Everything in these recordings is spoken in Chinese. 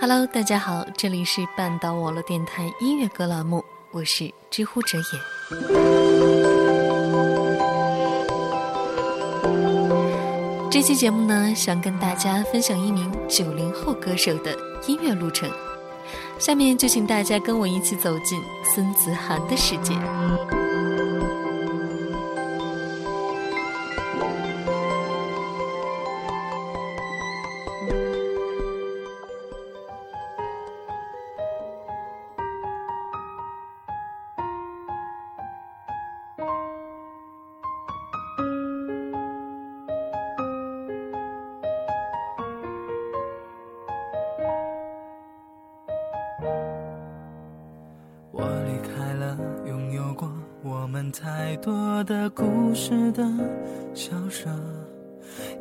Hello，大家好，这里是半岛网络电台音乐歌栏目，我是知乎者也。这期节目呢，想跟大家分享一名九零后歌手的音乐路程。下面就请大家跟我一起走进孙子涵的世界。太多的故事的小说，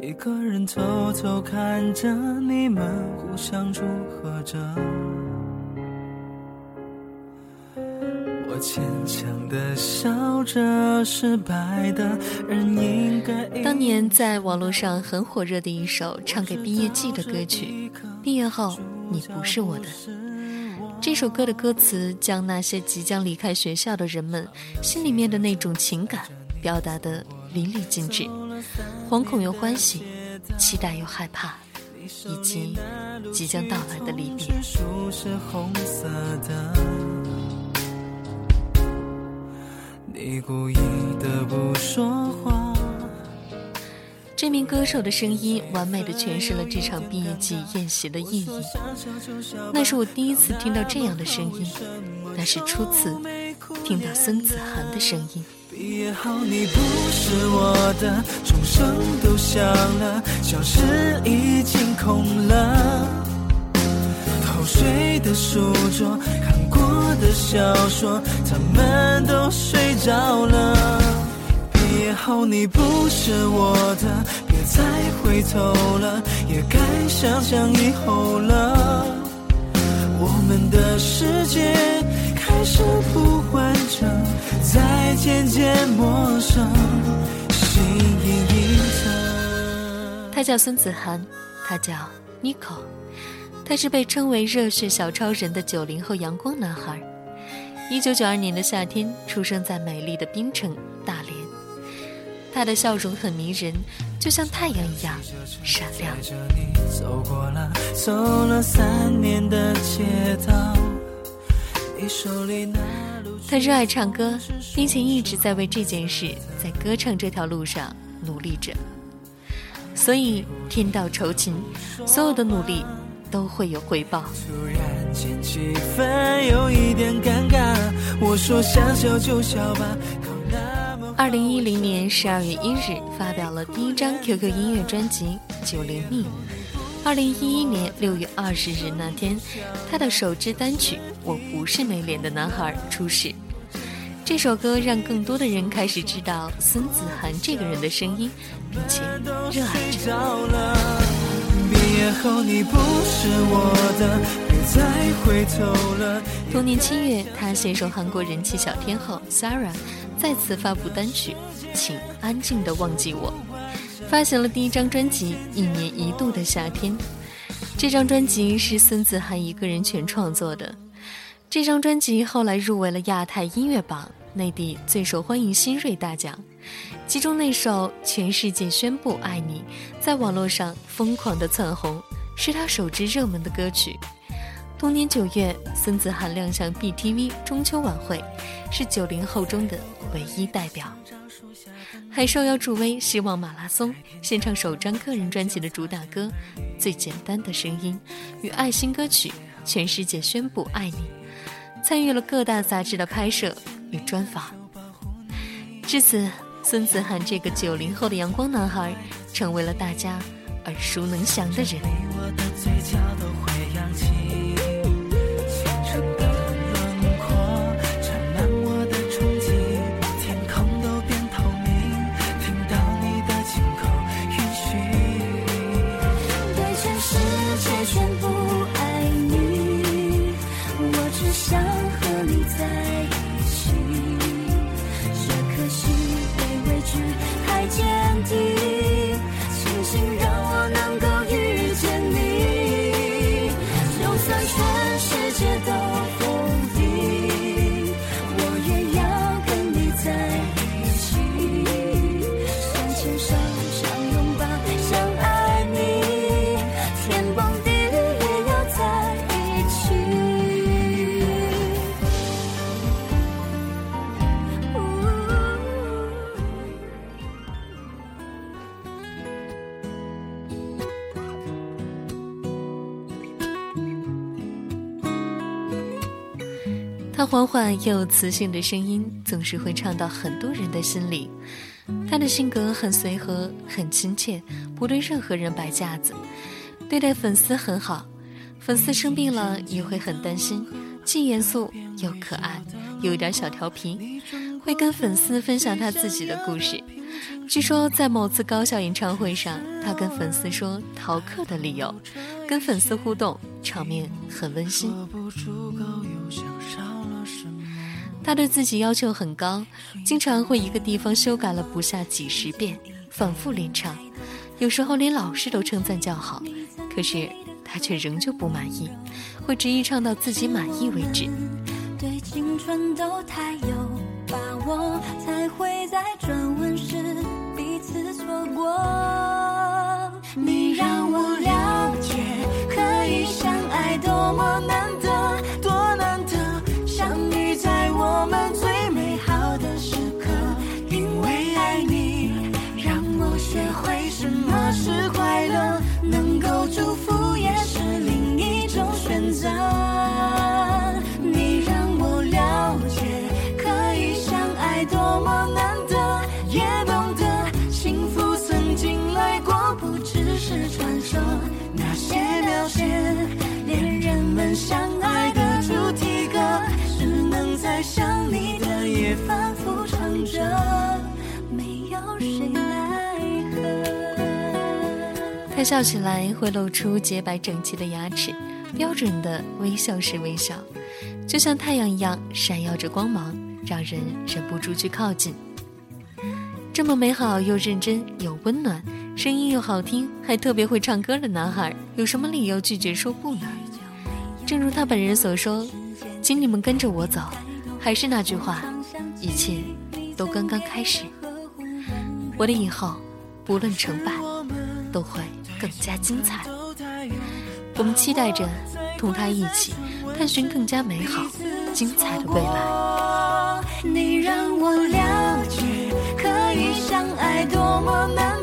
一个人偷偷看着你们互相祝贺着。我牵强的笑着，失败的人应该。当年在网络上很火热的一首唱给毕业季的歌曲，《毕业后你不是我的》。这首歌的歌词将那些即将离开学校的人们心里面的那种情感表达得淋漓尽致，惶恐又欢喜，期待又害怕，以及即将到来的离别。你故意的不说话。这名歌手的声音完美的诠释了这场毕业季宴席的意义。那是我第一次听到这样的声音，那是初次听到孙子涵的声音。毕业后你不是我的，钟声都响了，教室已经空了，偷睡的书桌，看过的小说，他们都睡着了。毕业后你不是我的，别再回头了，也该想想以后了。我们的世界开始不完整，在渐渐陌生，心隐隐的。他叫孙子涵，他叫 Nico，他是被称为热血小超人的九零后阳光男孩。一九九二年的夏天，出生在美丽的冰城大连。他的笑容很迷人，就像太阳一样闪亮。他热爱唱歌，并且一直在为这件事，在歌唱这条路上努力着。所以天道酬勤，所有的努力都会有回报。突然间气氛有一点尴尬，我说想笑就笑吧。二零一零年十二月一日发表了第一张 QQ 音乐专辑《九零蜜》。二零一一年六月二十日那天，他的首支单曲《我不是没脸的男孩》出世。这首歌让更多的人开始知道孙子涵这个人的声音，并且热爱着。同年七月，他携手韩国人气小天后 Sarah。再次发布单曲，请安静的忘记我，发行了第一张专辑《一年一度的夏天》。这张专辑是孙子涵一个人全创作的。这张专辑后来入围了亚太音乐榜内地最受欢迎新锐大奖，其中那首《全世界宣布爱你》在网络上疯狂的窜红，是他首支热门的歌曲。同年九月，孙子涵亮相 BTV 中秋晚会，是九零后中的唯一代表。还受邀助威希望马拉松，献唱首张个人专辑的主打歌《最简单的声音》与爱心歌曲《全世界宣布爱你》，参与了各大杂志的拍摄与专访。至此，孙子涵这个九零后的阳光男孩，成为了大家耳熟能详的人。他缓缓又有磁性的声音，总是会唱到很多人的心里。他的性格很随和，很亲切，不对任何人摆架子，对待粉丝很好。粉丝生病了也会很担心，既严肃又可爱，有点小调皮，会跟粉丝分享他自己的故事。据说在某次高校演唱会上，他跟粉丝说逃课的理由，跟粉丝互动，场面很温馨。他对自己要求很高，经常会一个地方修改了不下几十遍，反复练唱，有时候连老师都称赞叫好，可是他却仍旧不满意，会执意唱到自己满意为止。对青春都太有把握，才会在转弯时彼此错过。他笑起来会露出洁白整齐的牙齿，标准的微笑式微笑，就像太阳一样闪耀着光芒，让人忍不住去靠近。这么美好又认真又温暖，声音又好听，还特别会唱歌的男孩，有什么理由拒绝说不呢？正如他本人所说：“请你们跟着我走。”还是那句话，一切都刚刚开始。我的以后，不论成败，都会更加精彩。我们期待着同他一起探寻更加美好、精彩的未来。你让我了解，可以相爱多么难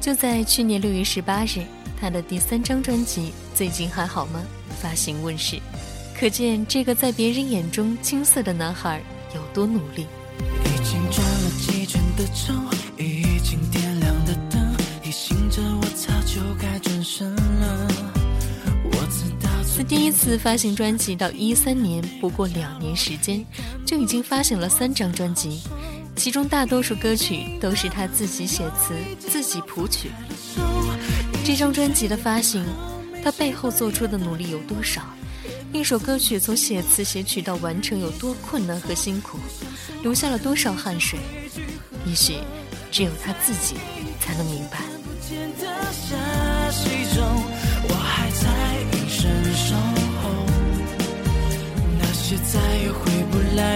就在去年六月十八日，他的第三张专辑《最近还好吗》发行问世，可见这个在别人眼中青涩的男孩有多努力。已经转了几圈的钟，已经点亮的灯，提醒着我早就该转身了。我知道自第一次发行专辑到一三年，不过两年时间，就已经发行了三张专辑，其中大多数歌曲都是他自己写词、自己谱曲。这张专辑的发行，他背后做出的努力有多少？一首歌曲从写词写曲到完成有多困难和辛苦，流下了多少汗水？也许只有他自己才能明白。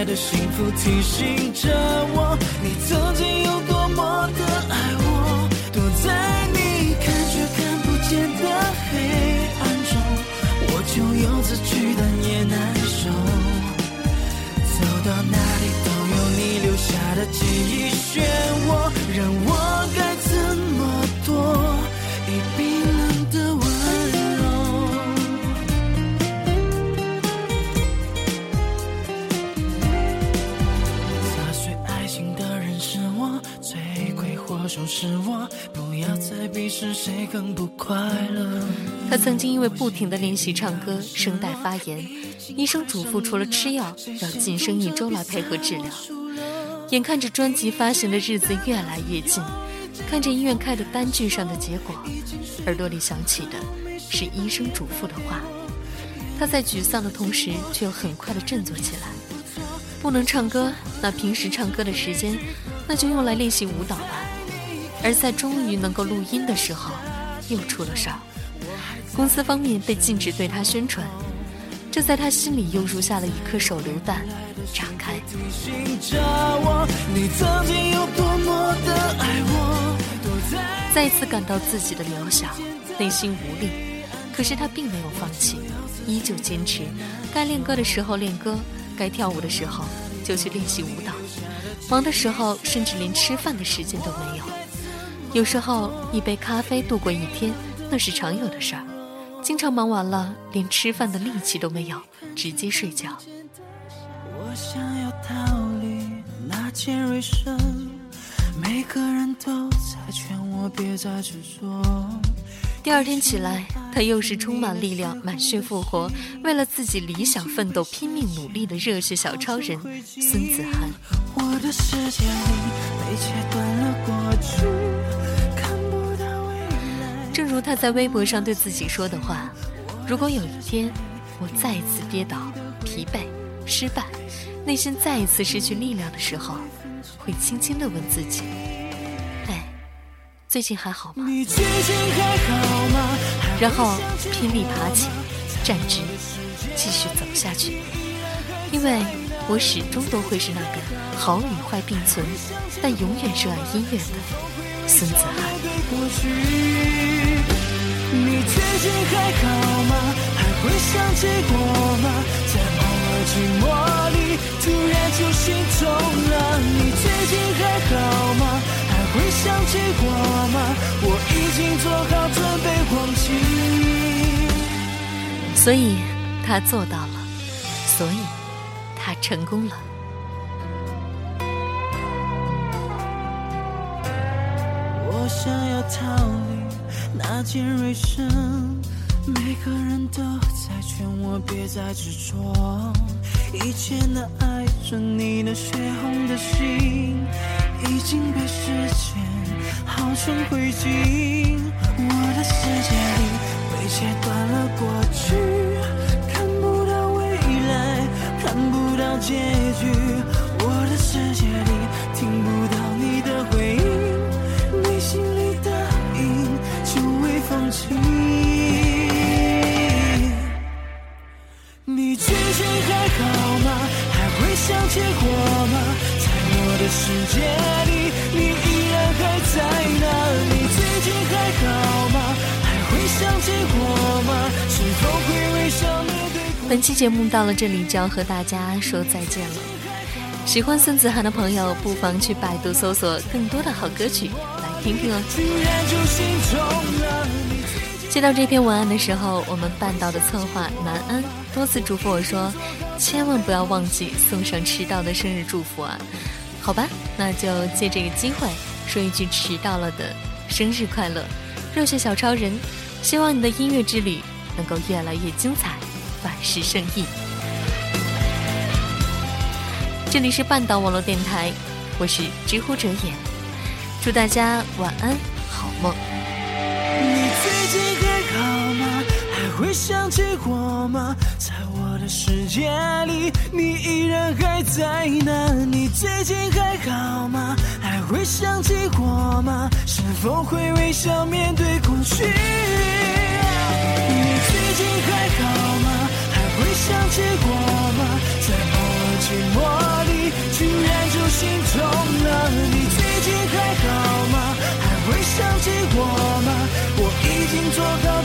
的幸福，提醒着我，你曾经有多么的爱我。躲在你看却看不见的黑暗中，我咎由自取，但也难受。走到哪里都有你留下的记忆漩涡，让我他曾经因为不停的练习唱歌，声带发炎，医生嘱咐除了吃药，要晋升一周来配合治疗。眼看着专辑发行的日子越来越近，看着医院开的单据上的结果，耳朵里响起的是医生嘱咐的话。他在沮丧的同时，却又很快的振作起来。不能唱歌，那平时唱歌的时间，那就用来练习舞蹈吧。而在终于能够录音的时候，又出了事儿。公司方面被禁止对他宣传，这在他心里又如下了一颗手榴弹，炸开。再次感到自己的渺小，内心无力，可是他并没有放弃，依旧坚持，该练歌的时候练歌，该跳舞的时候就去练习舞蹈，忙的时候甚至连吃饭的时间都没有，有时候一杯咖啡度过一天，那是常有的事儿。经常忙完了，连吃饭的力气都没有，直接睡觉。第二天起来，他又是充满力量、满血复活，为了自己理想奋斗、拼命努力的热血小超人孙子涵。我的世界里被切断了过去。正如他在微博上对自己说的话：“如果有一天我再一次跌倒、疲惫、失败，内心再一次失去力量的时候，会轻轻地问自己：‘哎，最近还好吗？’然后拼力爬起，站直，继续走下去。因为我始终都会是那个好与坏并存，但永远热爱音乐的孙子涵。”你最近还好吗？还会想起我吗？在偶尔寂寞里，突然就心痛了。你最近还好吗？还会想起我吗？我已经做好准备忘记。所以，他做到了，所以，他成功了。我想要逃离。那尖锐声，每个人都在劝我别再执着。以前的爱着你的血红的心，已经被时间耗成灰烬。我的世界里被切断了过去，看不到未来，看不到结局。会想起我吗？在我的世界里，你依然还在哪？你最近还好吗？还会想起我吗？是否会微笑面对？本期节目到了这里就要和大家说再见了。喜欢孙子涵的朋友，不妨去百度搜索更多的好歌曲来。听听哦。接到这篇文案的时候，我们半岛的策划南安多次嘱咐我说：“千万不要忘记送上迟到的生日祝福啊！”好吧，那就借这个机会说一句迟到了的生日快乐，热血小超人！希望你的音乐之旅能够越来越精彩，万事胜意。这里是半岛网络电台，我是知乎者也。祝大家晚安，好梦。会想起我吗？在我的世界里，你依然还在那？你最近还好吗？还会想起我吗？是否会微笑面对过去？你最近还好吗？还会想起我吗？在偶尔寂寞里，居然就心痛了。你最近还好吗？还会想起我吗？我已经做到？